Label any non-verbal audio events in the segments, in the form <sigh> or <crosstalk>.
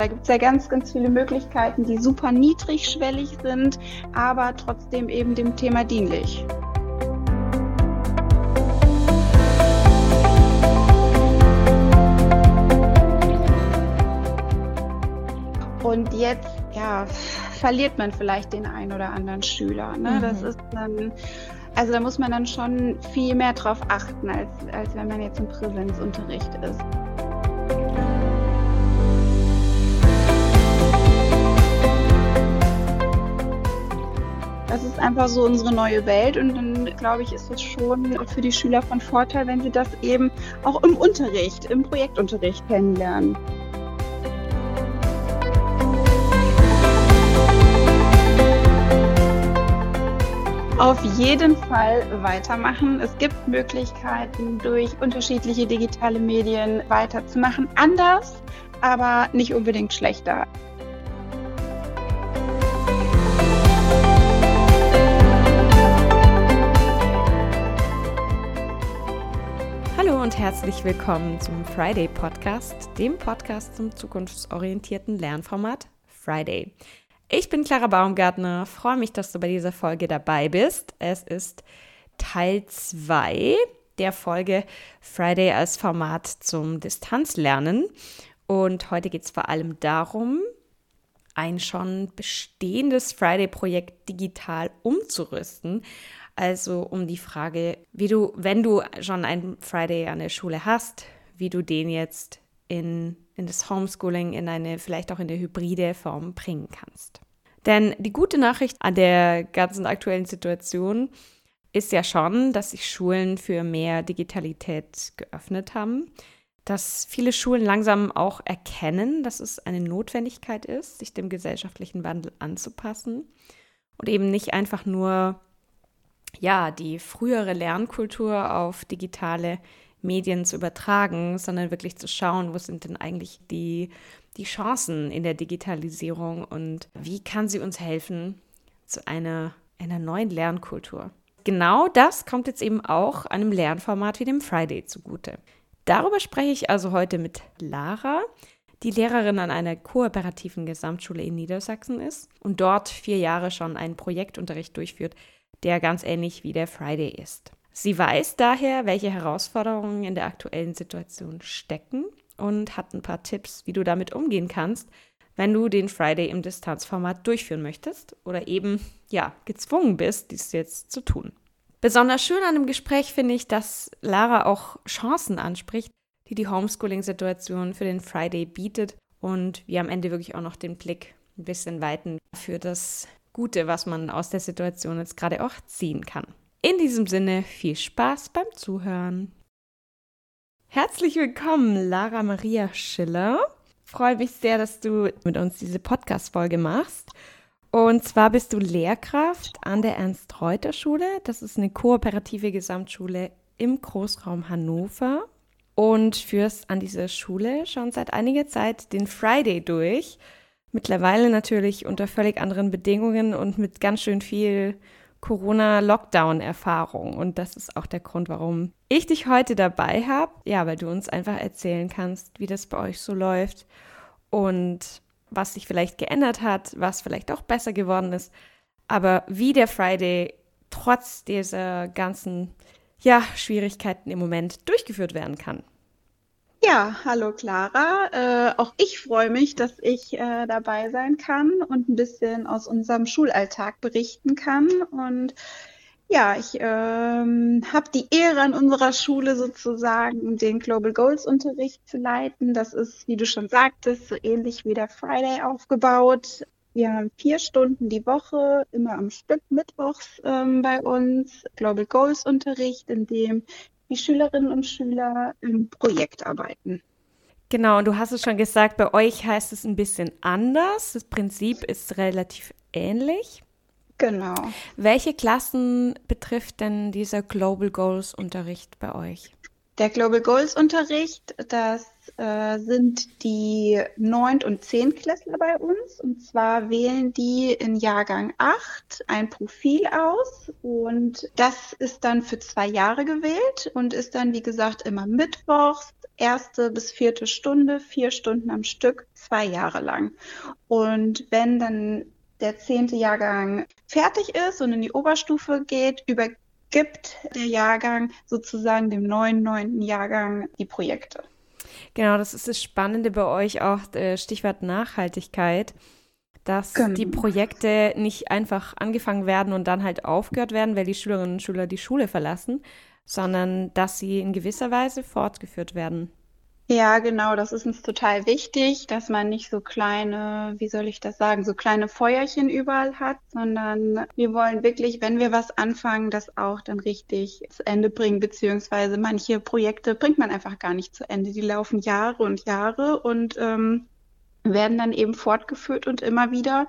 Da gibt es ja ganz, ganz viele Möglichkeiten, die super niedrigschwellig sind, aber trotzdem eben dem Thema dienlich. Und jetzt, ja, verliert man vielleicht den einen oder anderen Schüler. Ne? Mhm. Das ist dann, also da muss man dann schon viel mehr drauf achten, als, als wenn man jetzt im Präsenzunterricht ist. Das ist einfach so unsere neue Welt und dann glaube ich, ist es schon für die Schüler von Vorteil, wenn sie das eben auch im Unterricht, im Projektunterricht kennenlernen. auf jeden Fall weitermachen. Es gibt Möglichkeiten, durch unterschiedliche digitale Medien weiterzumachen. Anders, aber nicht unbedingt schlechter. Und herzlich willkommen zum Friday Podcast, dem Podcast zum zukunftsorientierten Lernformat Friday. Ich bin Clara Baumgartner, freue mich, dass du bei dieser Folge dabei bist. Es ist Teil 2 der Folge Friday als Format zum Distanzlernen. Und heute geht es vor allem darum, ein schon bestehendes Friday-Projekt digital umzurüsten. Also um die Frage, wie du, wenn du schon ein Friday an der Schule hast, wie du den jetzt in in das Homeschooling in eine vielleicht auch in eine hybride Form bringen kannst. Denn die gute Nachricht an der ganzen aktuellen Situation ist ja schon, dass sich Schulen für mehr Digitalität geöffnet haben, dass viele Schulen langsam auch erkennen, dass es eine Notwendigkeit ist, sich dem gesellschaftlichen Wandel anzupassen und eben nicht einfach nur ja, die frühere Lernkultur auf digitale Medien zu übertragen, sondern wirklich zu schauen, wo sind denn eigentlich die, die Chancen in der Digitalisierung und wie kann sie uns helfen zu einer, einer neuen Lernkultur. Genau das kommt jetzt eben auch einem Lernformat wie dem Friday zugute. Darüber spreche ich also heute mit Lara, die Lehrerin an einer kooperativen Gesamtschule in Niedersachsen ist und dort vier Jahre schon einen Projektunterricht durchführt, der ganz ähnlich wie der Friday ist. Sie weiß daher, welche Herausforderungen in der aktuellen Situation stecken und hat ein paar Tipps, wie du damit umgehen kannst, wenn du den Friday im Distanzformat durchführen möchtest oder eben ja gezwungen bist, dies jetzt zu tun. Besonders schön an dem Gespräch finde ich, dass Lara auch Chancen anspricht, die die Homeschooling-Situation für den Friday bietet und wir am Ende wirklich auch noch den Blick ein bisschen weiten für das Gute, was man aus der Situation jetzt gerade auch ziehen kann. In diesem Sinne viel Spaß beim Zuhören. Herzlich willkommen, Lara Maria Schiller. Freue mich sehr, dass du mit uns diese Podcast-Folge machst. Und zwar bist du Lehrkraft an der Ernst-Reuter-Schule. Das ist eine kooperative Gesamtschule im Großraum Hannover. Und führst an dieser Schule schon seit einiger Zeit den Friday durch. Mittlerweile natürlich unter völlig anderen Bedingungen und mit ganz schön viel Corona-Lockdown-Erfahrung. Und das ist auch der Grund, warum ich dich heute dabei habe. Ja, weil du uns einfach erzählen kannst, wie das bei euch so läuft und was sich vielleicht geändert hat, was vielleicht auch besser geworden ist. Aber wie der Friday trotz dieser ganzen ja, Schwierigkeiten im Moment durchgeführt werden kann. Ja, hallo Clara. Äh, auch ich freue mich, dass ich äh, dabei sein kann und ein bisschen aus unserem Schulalltag berichten kann. Und ja, ich ähm, habe die Ehre an unserer Schule sozusagen den Global Goals Unterricht zu leiten. Das ist, wie du schon sagtest, so ähnlich wie der Friday aufgebaut. Wir haben vier Stunden die Woche, immer am Stück mittwochs ähm, bei uns Global Goals Unterricht, in dem die Schülerinnen und Schüler im Projekt arbeiten. Genau, und du hast es schon gesagt, bei euch heißt es ein bisschen anders. Das Prinzip ist relativ ähnlich. Genau. Welche Klassen betrifft denn dieser Global Goals Unterricht bei euch? Der Global Goals Unterricht, das äh, sind die Neunt- und Zehntklässler bei uns. Und zwar wählen die in Jahrgang 8 ein Profil aus. Und das ist dann für zwei Jahre gewählt und ist dann, wie gesagt, immer mittwochs erste bis vierte Stunde, vier Stunden am Stück, zwei Jahre lang. Und wenn dann der zehnte Jahrgang fertig ist und in die Oberstufe geht, übergibt der Jahrgang sozusagen dem neuen neunten Jahrgang die Projekte. Genau, das ist das Spannende bei euch auch, äh, Stichwort Nachhaltigkeit, dass genau. die Projekte nicht einfach angefangen werden und dann halt aufgehört werden, weil die Schülerinnen und Schüler die Schule verlassen, sondern dass sie in gewisser Weise fortgeführt werden. Ja, genau, das ist uns total wichtig, dass man nicht so kleine, wie soll ich das sagen, so kleine Feuerchen überall hat, sondern wir wollen wirklich, wenn wir was anfangen, das auch dann richtig zu Ende bringen, beziehungsweise manche Projekte bringt man einfach gar nicht zu Ende. Die laufen Jahre und Jahre und ähm, werden dann eben fortgeführt und immer wieder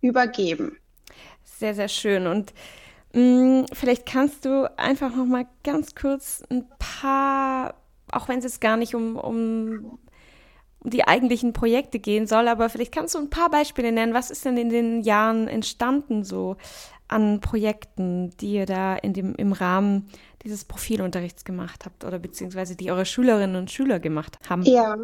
übergeben. Sehr, sehr schön. Und mh, mm, vielleicht kannst du einfach noch mal ganz kurz ein paar auch wenn es jetzt gar nicht um, um, die eigentlichen Projekte gehen soll, aber vielleicht kannst du ein paar Beispiele nennen. Was ist denn in den Jahren entstanden so an Projekten, die ihr da in dem, im Rahmen dieses Profilunterrichts gemacht habt oder beziehungsweise die eure Schülerinnen und Schüler gemacht haben? Ja,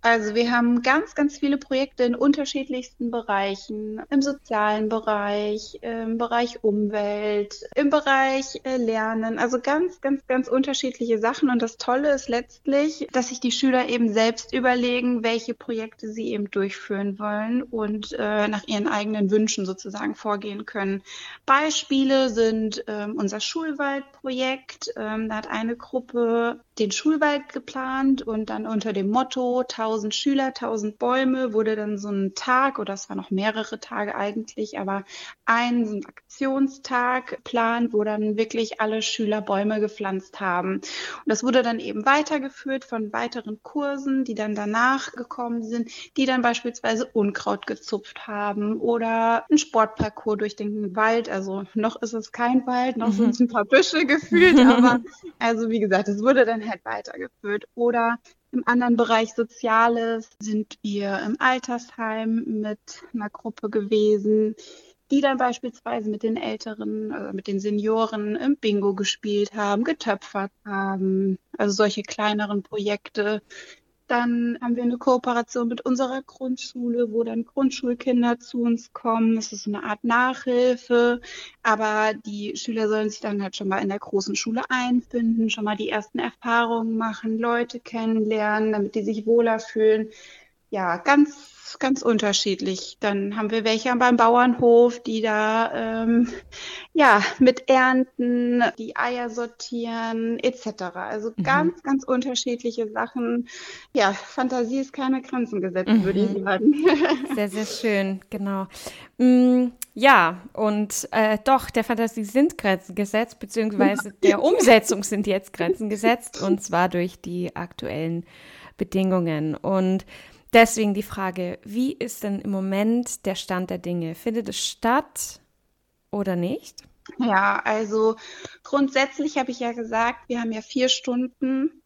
also wir haben ganz, ganz viele Projekte in unterschiedlichsten Bereichen. Im sozialen Bereich, im Bereich Umwelt, im Bereich äh, Lernen. Also ganz, ganz, ganz unterschiedliche Sachen. Und das Tolle ist letztlich, dass sich die Schüler eben selbst überlegen, welche Projekte sie eben durchführen wollen und äh, nach ihren eigenen Wünschen sozusagen vorgehen können. Beispiele sind ähm, unser Schulwaldprojekt. Ähm, da hat eine Gruppe den Schulwald geplant und dann unter dem Motto 1000 Schüler, 1000 Bäume wurde dann so ein Tag oder es waren noch mehrere Tage eigentlich, aber ein, so ein Aktionstag geplant, wo dann wirklich alle Schüler Bäume gepflanzt haben. Und das wurde dann eben weitergeführt von weiteren Kursen, die dann danach gekommen sind, die dann beispielsweise Unkraut gezupft haben oder ein Sportparcours durch den Wald. Also noch ist es kein Wald, noch mhm. sind es ein paar Büsche gefühlt, <laughs> aber also wie gesagt, es wurde dann halt weitergeführt. Oder im anderen Bereich Soziales sind wir im Altersheim mit einer Gruppe gewesen, die dann beispielsweise mit den Älteren, also mit den Senioren im Bingo gespielt haben, getöpfert haben. Also solche kleineren Projekte, dann haben wir eine Kooperation mit unserer Grundschule, wo dann Grundschulkinder zu uns kommen. Das ist eine Art Nachhilfe. Aber die Schüler sollen sich dann halt schon mal in der großen Schule einfinden, schon mal die ersten Erfahrungen machen, Leute kennenlernen, damit die sich wohler fühlen. Ja, ganz ganz, unterschiedlich. Dann haben wir welche beim Bauernhof, die da ähm, ja mit ernten, die Eier sortieren etc. Also mhm. ganz, ganz unterschiedliche Sachen. Ja, Fantasie ist keine Grenzen gesetzt, mhm. würde ich sagen. <laughs> Sehr, sehr schön, genau. Mm, ja, und äh, doch, der Fantasie sind Grenzen gesetzt, beziehungsweise <laughs> der Umsetzung sind jetzt Grenzen gesetzt, und zwar durch die aktuellen Bedingungen. Und Deswegen die Frage, wie ist denn im Moment der Stand der Dinge? Findet es statt oder nicht? Ja, also grundsätzlich habe ich ja gesagt, wir haben ja vier Stunden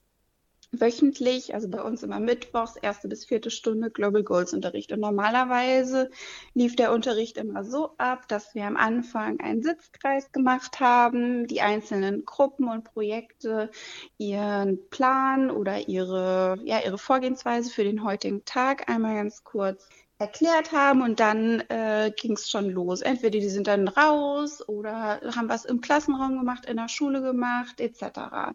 wöchentlich, also bei uns immer mittwochs, erste bis vierte Stunde Global Goals Unterricht. Und normalerweise lief der Unterricht immer so ab, dass wir am Anfang einen Sitzkreis gemacht haben, die einzelnen Gruppen und Projekte ihren Plan oder ihre, ja, ihre Vorgehensweise für den heutigen Tag einmal ganz kurz erklärt haben und dann äh, ging es schon los. Entweder die sind dann raus oder haben was im Klassenraum gemacht, in der Schule gemacht, etc.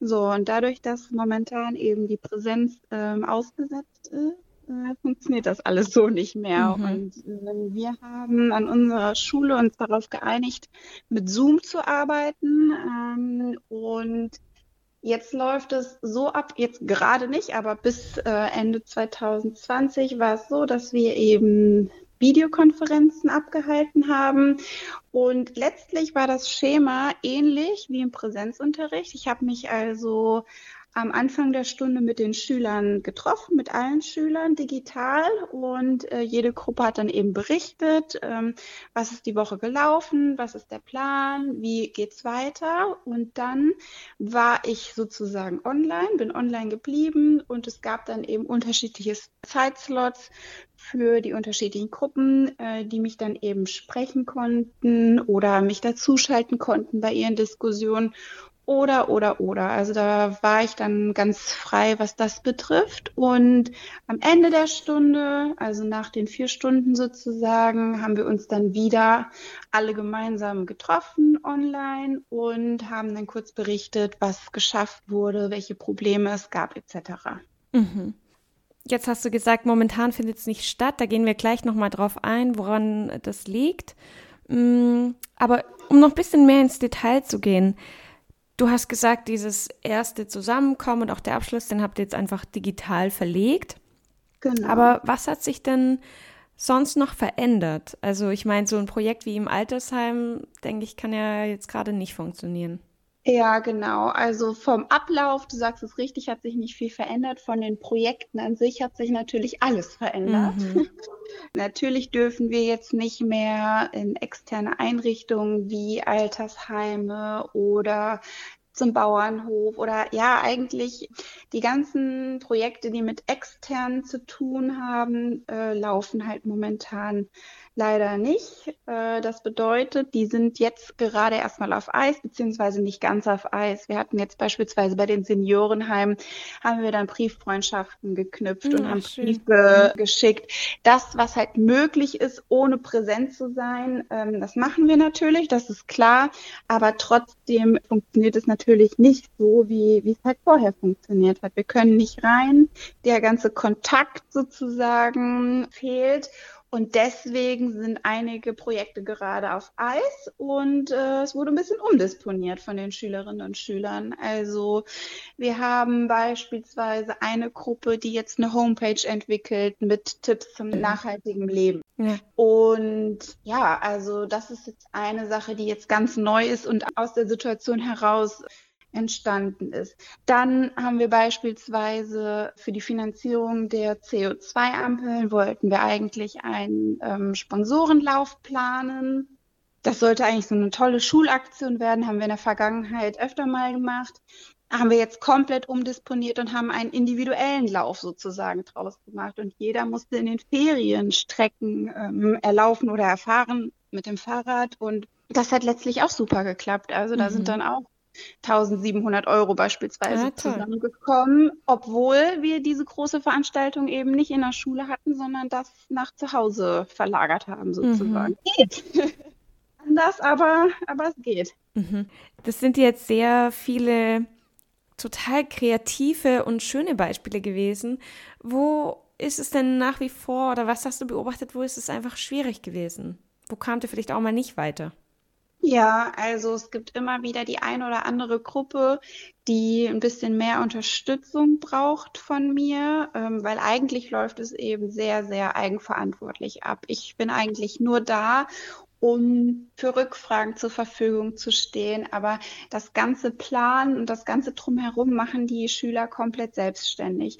So, und dadurch, dass momentan eben die Präsenz ähm, ausgesetzt ist, äh, funktioniert das alles so nicht mehr. Mhm. Und äh, wir haben an unserer Schule uns darauf geeinigt, mit Zoom zu arbeiten. Ähm, und jetzt läuft es so ab, jetzt gerade nicht, aber bis äh, Ende 2020 war es so, dass wir eben Videokonferenzen abgehalten haben. Und letztlich war das Schema ähnlich wie im Präsenzunterricht. Ich habe mich also am Anfang der Stunde mit den Schülern getroffen, mit allen Schülern digital. Und äh, jede Gruppe hat dann eben berichtet, ähm, was ist die Woche gelaufen, was ist der Plan, wie geht's weiter. Und dann war ich sozusagen online, bin online geblieben. Und es gab dann eben unterschiedliche Zeitslots für die unterschiedlichen Gruppen, äh, die mich dann eben sprechen konnten oder mich dazuschalten konnten bei ihren Diskussionen oder, oder, oder. Also da war ich dann ganz frei, was das betrifft. Und am Ende der Stunde, also nach den vier Stunden sozusagen, haben wir uns dann wieder alle gemeinsam getroffen online und haben dann kurz berichtet, was geschafft wurde, welche Probleme es gab, etc. Mhm. Jetzt hast du gesagt, momentan findet es nicht statt. Da gehen wir gleich nochmal drauf ein, woran das liegt. Mm, aber um noch ein bisschen mehr ins Detail zu gehen, Du hast gesagt, dieses erste Zusammenkommen und auch der Abschluss, den habt ihr jetzt einfach digital verlegt. Genau. Aber was hat sich denn sonst noch verändert? Also ich meine, so ein Projekt wie im Altersheim, denke ich, kann ja jetzt gerade nicht funktionieren. Ja, genau. Also vom Ablauf, du sagst es richtig, hat sich nicht viel verändert. Von den Projekten an sich hat sich natürlich alles verändert. Mhm. <laughs> natürlich dürfen wir jetzt nicht mehr in externe Einrichtungen wie Altersheime oder zum Bauernhof oder ja, eigentlich die ganzen Projekte, die mit extern zu tun haben, äh, laufen halt momentan leider nicht. Äh, das bedeutet, die sind jetzt gerade erstmal auf Eis, beziehungsweise nicht ganz auf Eis. Wir hatten jetzt beispielsweise bei den Seniorenheimen, haben wir dann Brieffreundschaften geknüpft ja, und haben schön. Briefe geschickt. Das, was halt möglich ist, ohne präsent zu sein, ähm, das machen wir natürlich, das ist klar. Aber trotzdem funktioniert es natürlich nicht so, wie, wie es halt vorher funktioniert hat. Wir können nicht rein, der ganze Kontakt sozusagen fehlt. Und deswegen sind einige Projekte gerade auf Eis und äh, es wurde ein bisschen umdisponiert von den Schülerinnen und Schülern. Also wir haben beispielsweise eine Gruppe, die jetzt eine Homepage entwickelt mit Tipps zum nachhaltigen Leben. Ja. Und ja, also das ist jetzt eine Sache, die jetzt ganz neu ist und aus der Situation heraus entstanden ist. Dann haben wir beispielsweise für die Finanzierung der CO2-Ampeln wollten wir eigentlich einen ähm, Sponsorenlauf planen. Das sollte eigentlich so eine tolle Schulaktion werden, haben wir in der Vergangenheit öfter mal gemacht. Haben wir jetzt komplett umdisponiert und haben einen individuellen Lauf sozusagen draus gemacht. Und jeder musste in den Ferien Strecken ähm, erlaufen oder erfahren mit dem Fahrrad. Und das hat letztlich auch super geklappt. Also da mhm. sind dann auch 1700 Euro beispielsweise ja, zusammengekommen, obwohl wir diese große Veranstaltung eben nicht in der Schule hatten, sondern das nach zu Hause verlagert haben sozusagen. Mhm. Geht. <laughs> Anders, aber, aber es geht. Mhm. Das sind jetzt sehr viele total kreative und schöne Beispiele gewesen. Wo ist es denn nach wie vor oder was hast du beobachtet, wo ist es einfach schwierig gewesen? Wo kam ihr vielleicht auch mal nicht weiter? Ja, also es gibt immer wieder die ein oder andere Gruppe, die ein bisschen mehr Unterstützung braucht von mir, ähm, weil eigentlich läuft es eben sehr, sehr eigenverantwortlich ab. Ich bin eigentlich nur da, um für Rückfragen zur Verfügung zu stehen. Aber das ganze Plan und das ganze Drumherum machen die Schüler komplett selbstständig.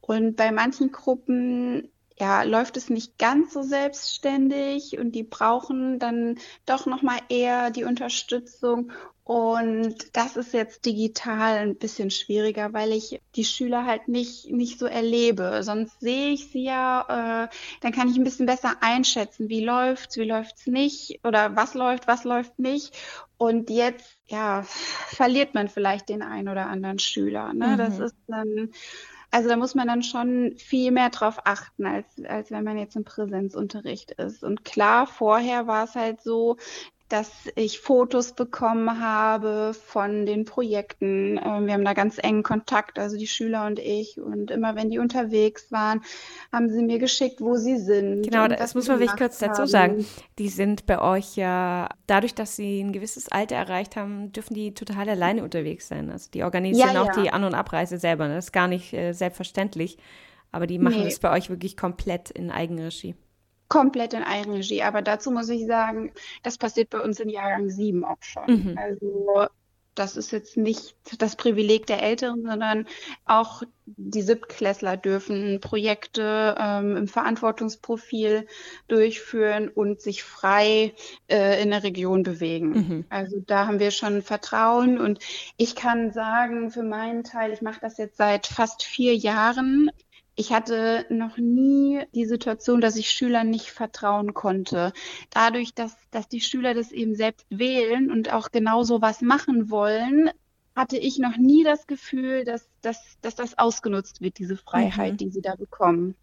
Und bei manchen Gruppen ja, läuft es nicht ganz so selbstständig und die brauchen dann doch noch mal eher die Unterstützung und das ist jetzt digital ein bisschen schwieriger, weil ich die Schüler halt nicht, nicht so erlebe. Sonst sehe ich sie ja, äh, dann kann ich ein bisschen besser einschätzen, wie läuft's, wie läuft's nicht oder was läuft, was läuft nicht. Und jetzt, ja, verliert man vielleicht den einen oder anderen Schüler. Ne? Mhm. Das ist dann also da muss man dann schon viel mehr drauf achten, als, als wenn man jetzt im Präsenzunterricht ist. Und klar, vorher war es halt so, dass ich Fotos bekommen habe von den Projekten. Ähm, wir haben da ganz engen Kontakt, also die Schüler und ich. Und immer wenn die unterwegs waren, haben sie mir geschickt, wo sie sind. Genau, das muss man wirklich kurz dazu sagen. Die sind bei euch ja, dadurch, dass sie ein gewisses Alter erreicht haben, dürfen die total alleine unterwegs sein. Also die organisieren ja, auch ja. die An- und Abreise selber. Das ist gar nicht äh, selbstverständlich. Aber die machen es nee. bei euch wirklich komplett in Eigenregie komplett in Eigenregie. Aber dazu muss ich sagen, das passiert bei uns in Jahrgang 7 auch schon. Mhm. Also das ist jetzt nicht das Privileg der Älteren, sondern auch die Siebtklässler dürfen Projekte ähm, im Verantwortungsprofil durchführen und sich frei äh, in der Region bewegen. Mhm. Also da haben wir schon Vertrauen und ich kann sagen, für meinen Teil, ich mache das jetzt seit fast vier Jahren. Ich hatte noch nie die Situation, dass ich Schülern nicht vertrauen konnte. Dadurch, dass, dass die Schüler das eben selbst wählen und auch genau so was machen wollen, hatte ich noch nie das Gefühl, dass, dass, dass das ausgenutzt wird, diese Freiheit, mhm. die sie da bekommen.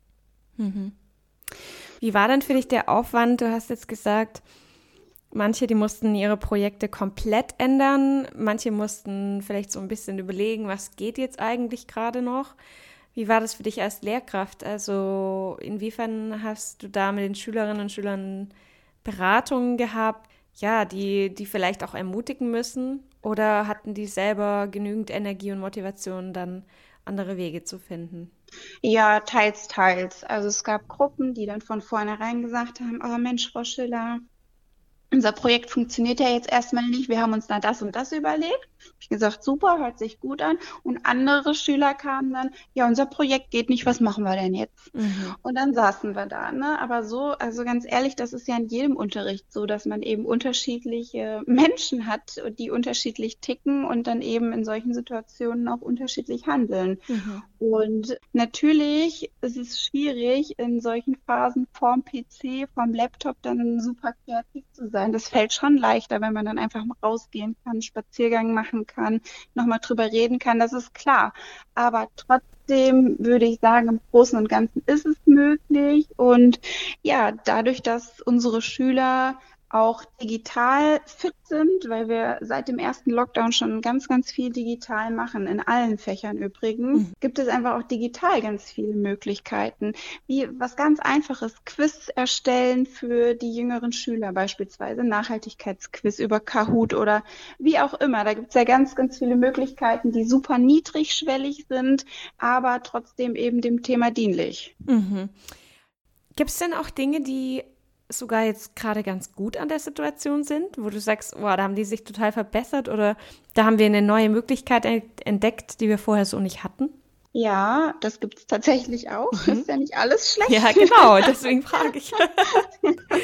Mhm. Wie war denn für dich der Aufwand? Du hast jetzt gesagt, manche, die mussten ihre Projekte komplett ändern, manche mussten vielleicht so ein bisschen überlegen, was geht jetzt eigentlich gerade noch. Wie war das für dich als Lehrkraft? Also inwiefern hast du da mit den Schülerinnen und Schülern Beratungen gehabt, ja, die, die vielleicht auch ermutigen müssen? Oder hatten die selber genügend Energie und Motivation, dann andere Wege zu finden? Ja, teils, teils. Also es gab Gruppen, die dann von vornherein gesagt haben, oh Mensch, Frau Schiller, unser Projekt funktioniert ja jetzt erstmal nicht, wir haben uns da das und das überlegt. Ich gesagt, super, hört sich gut an. Und andere Schüler kamen dann, ja, unser Projekt geht nicht, was machen wir denn jetzt? Mhm. Und dann saßen wir da, ne? Aber so, also ganz ehrlich, das ist ja in jedem Unterricht so, dass man eben unterschiedliche <laughs> Menschen hat, die unterschiedlich ticken und dann eben in solchen Situationen auch unterschiedlich handeln. Mhm. Und natürlich ist es schwierig, in solchen Phasen vorm PC, vorm Laptop dann super kreativ zu sein. Das fällt schon leichter, wenn man dann einfach mal rausgehen kann, Spaziergang machen machen kann, nochmal drüber reden kann, das ist klar. Aber trotzdem würde ich sagen, im Großen und Ganzen ist es möglich. Und ja, dadurch, dass unsere Schüler auch digital fit sind, weil wir seit dem ersten Lockdown schon ganz, ganz viel digital machen, in allen Fächern übrigens, mhm. gibt es einfach auch digital ganz viele Möglichkeiten. Wie was ganz einfaches, Quiz erstellen für die jüngeren Schüler beispielsweise, Nachhaltigkeitsquiz über Kahoot oder wie auch immer. Da gibt es ja ganz, ganz viele Möglichkeiten, die super niedrigschwellig sind, aber trotzdem eben dem Thema dienlich. Mhm. Gibt es denn auch Dinge, die sogar jetzt gerade ganz gut an der Situation sind, wo du sagst, oh, da haben die sich total verbessert oder da haben wir eine neue Möglichkeit entdeckt, die wir vorher so nicht hatten? Ja, das gibt es tatsächlich auch. Mhm. Ist ja nicht alles schlecht. Ja, genau, deswegen frage ich.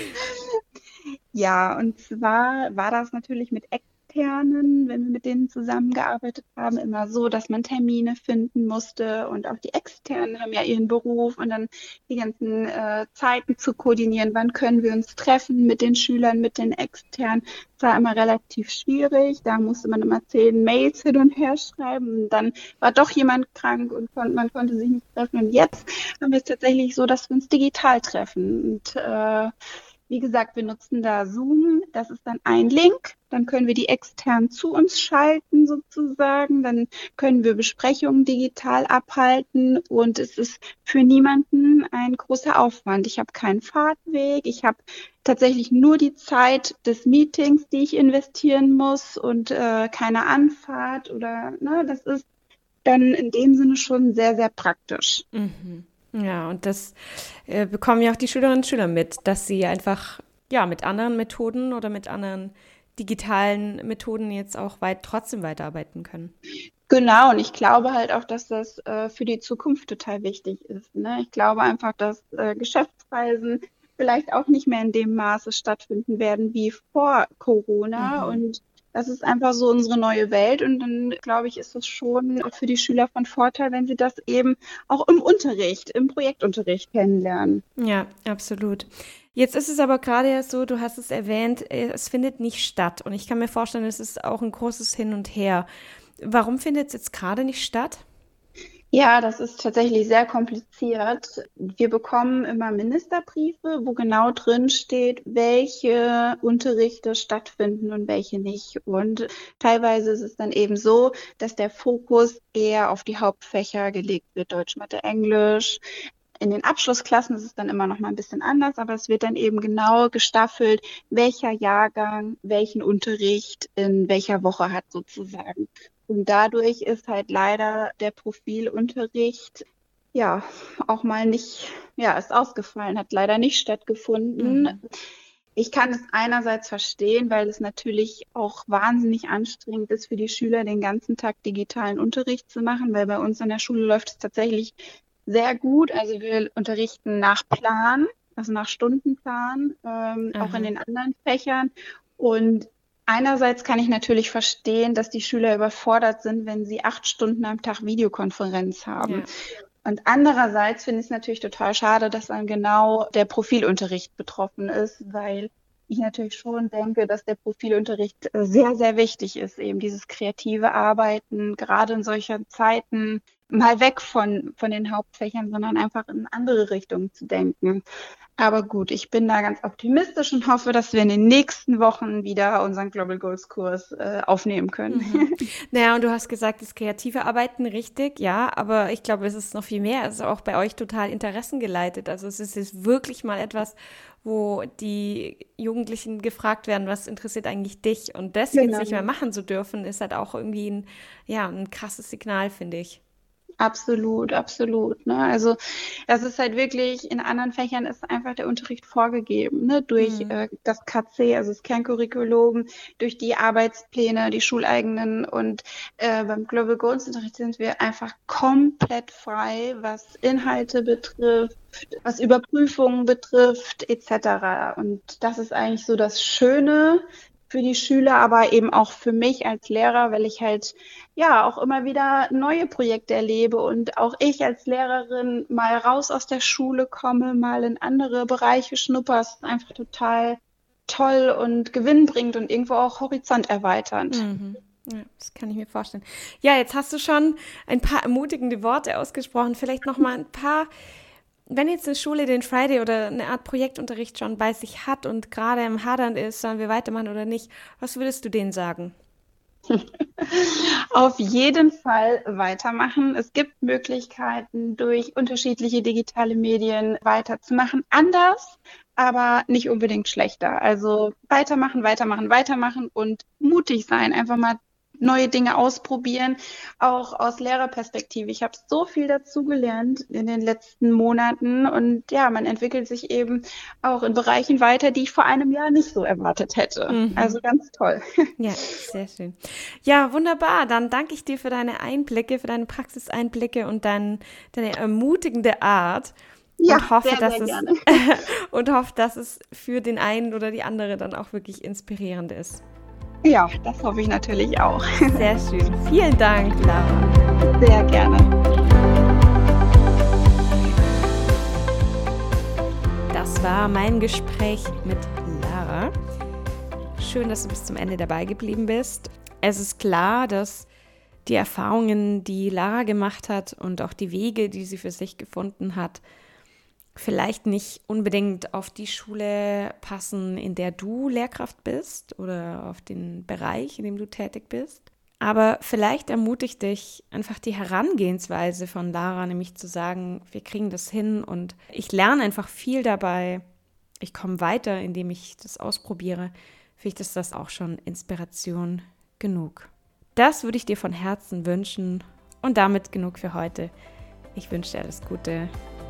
<laughs> ja, und zwar war das natürlich mit Externen, wenn wir mit denen zusammengearbeitet haben, immer so, dass man Termine finden musste und auch die Externen haben ja ihren Beruf und dann die ganzen äh, Zeiten zu koordinieren, wann können wir uns treffen mit den Schülern, mit den Externen, das war immer relativ schwierig. Da musste man immer zehn Mails hin und her schreiben und dann war doch jemand krank und kon man konnte sich nicht treffen und jetzt haben wir es tatsächlich so, dass wir uns digital treffen und äh, wie gesagt, wir nutzen da Zoom. Das ist dann ein Link. Dann können wir die extern zu uns schalten sozusagen. Dann können wir Besprechungen digital abhalten und es ist für niemanden ein großer Aufwand. Ich habe keinen Fahrtweg. Ich habe tatsächlich nur die Zeit des Meetings, die ich investieren muss und äh, keine Anfahrt oder ne, das ist dann in dem Sinne schon sehr, sehr praktisch. Mhm. Ja, und das äh, bekommen ja auch die Schülerinnen und Schüler mit, dass sie einfach ja mit anderen Methoden oder mit anderen digitalen Methoden jetzt auch weit trotzdem weiterarbeiten können. Genau, und ich glaube halt auch, dass das äh, für die Zukunft total wichtig ist. Ne? Ich glaube einfach, dass äh, Geschäftsreisen vielleicht auch nicht mehr in dem Maße stattfinden werden wie vor Corona mhm. und das ist einfach so unsere neue Welt und dann glaube ich, ist es schon für die Schüler von Vorteil, wenn sie das eben auch im Unterricht, im Projektunterricht kennenlernen. Ja, absolut. Jetzt ist es aber gerade ja so, du hast es erwähnt, es findet nicht statt und ich kann mir vorstellen, es ist auch ein großes Hin und Her. Warum findet es jetzt gerade nicht statt? Ja, das ist tatsächlich sehr kompliziert. Wir bekommen immer Ministerbriefe, wo genau drin steht, welche Unterrichte stattfinden und welche nicht. Und teilweise ist es dann eben so, dass der Fokus eher auf die Hauptfächer gelegt wird, Deutsch, Mathe, Englisch. In den Abschlussklassen ist es dann immer noch mal ein bisschen anders, aber es wird dann eben genau gestaffelt, welcher Jahrgang welchen Unterricht in welcher Woche hat sozusagen. Und dadurch ist halt leider der Profilunterricht ja auch mal nicht, ja, ist ausgefallen, hat leider nicht stattgefunden. Mhm. Ich kann es einerseits verstehen, weil es natürlich auch wahnsinnig anstrengend ist für die Schüler, den ganzen Tag digitalen Unterricht zu machen, weil bei uns an der Schule läuft es tatsächlich sehr gut. Also wir unterrichten nach Plan, also nach Stundenplan, ähm, auch in den anderen Fächern. Und Einerseits kann ich natürlich verstehen, dass die Schüler überfordert sind, wenn sie acht Stunden am Tag Videokonferenz haben. Ja. Und andererseits finde ich es natürlich total schade, dass dann genau der Profilunterricht betroffen ist, weil ich natürlich schon denke, dass der Profilunterricht äh, sehr, sehr wichtig ist, eben dieses kreative Arbeiten, gerade in solchen Zeiten, mal weg von, von den Hauptfächern, sondern einfach in andere Richtungen zu denken. Aber gut, ich bin da ganz optimistisch und hoffe, dass wir in den nächsten Wochen wieder unseren Global Goals Kurs äh, aufnehmen können. Mhm. <laughs> Naja, und du hast gesagt, das kreative Arbeiten richtig, ja, aber ich glaube, es ist noch viel mehr. Es ist auch bei euch total interessengeleitet. Also es ist jetzt wirklich mal etwas, wo die Jugendlichen gefragt werden, was interessiert eigentlich dich? Und das genau. jetzt nicht mehr machen zu dürfen, ist halt auch irgendwie ein, ja, ein krasses Signal, finde ich. Absolut, absolut. Ne? Also das ist halt wirklich, in anderen Fächern ist einfach der Unterricht vorgegeben, ne? durch mhm. äh, das KC, also das Kerncurriculum, durch die Arbeitspläne, die schuleigenen und äh, beim Global Goals Unterricht sind wir einfach komplett frei, was Inhalte betrifft, was Überprüfungen betrifft, etc. Und das ist eigentlich so das Schöne für die Schüler, aber eben auch für mich als Lehrer, weil ich halt ja auch immer wieder neue Projekte erlebe und auch ich als Lehrerin mal raus aus der Schule komme, mal in andere Bereiche schnupper. Es ist einfach total toll und gewinnbringend und irgendwo auch horizont erweiternd. Mhm. Ja, das kann ich mir vorstellen. Ja, jetzt hast du schon ein paar ermutigende Worte ausgesprochen. Vielleicht noch mal ein paar wenn jetzt eine Schule den Friday oder eine Art Projektunterricht schon bei sich hat und gerade im Hadern ist, sollen wir weitermachen oder nicht, was würdest du denen sagen? <laughs> Auf jeden Fall weitermachen. Es gibt Möglichkeiten, durch unterschiedliche digitale Medien weiterzumachen. Anders, aber nicht unbedingt schlechter. Also weitermachen, weitermachen, weitermachen und mutig sein. Einfach mal neue Dinge ausprobieren, auch aus Lehrerperspektive. Ich habe so viel dazu gelernt in den letzten Monaten und ja, man entwickelt sich eben auch in Bereichen weiter, die ich vor einem Jahr nicht so erwartet hätte. Mhm. Also ganz toll. <laughs> Ja, sehr schön. Ja, wunderbar. Dann danke ich dir für deine Einblicke, für deine Praxiseinblicke und dein, deine ermutigende Art. Ja, und hoffe, sehr, dass sehr es <laughs> und hoffe, dass es für den einen oder die andere dann auch wirklich inspirierend ist. Ja, das hoffe ich natürlich auch. <laughs> Sehr schön. Vielen Dank, Lara. Sehr gerne. Das war mein Gespräch mit Lara. Schön, dass du bis zum Ende dabei geblieben bist. Es ist klar, dass die Erfahrungen, die Lara gemacht hat und auch die Wege, die sie für sich gefunden hat, vielleicht nicht unbedingt auf die Schule passen, in der du Lehrkraft bist oder auf den Bereich, in dem du tätig bist. Aber vielleicht ermutigt dich einfach die Herangehensweise von Lara, nämlich zu sagen, wir kriegen das hin und ich lerne einfach viel dabei. Ich komme weiter, indem ich das ausprobiere. Vielleicht ist das auch schon Inspiration genug. Das würde ich dir von Herzen wünschen und damit genug für heute. Ich wünsche dir alles Gute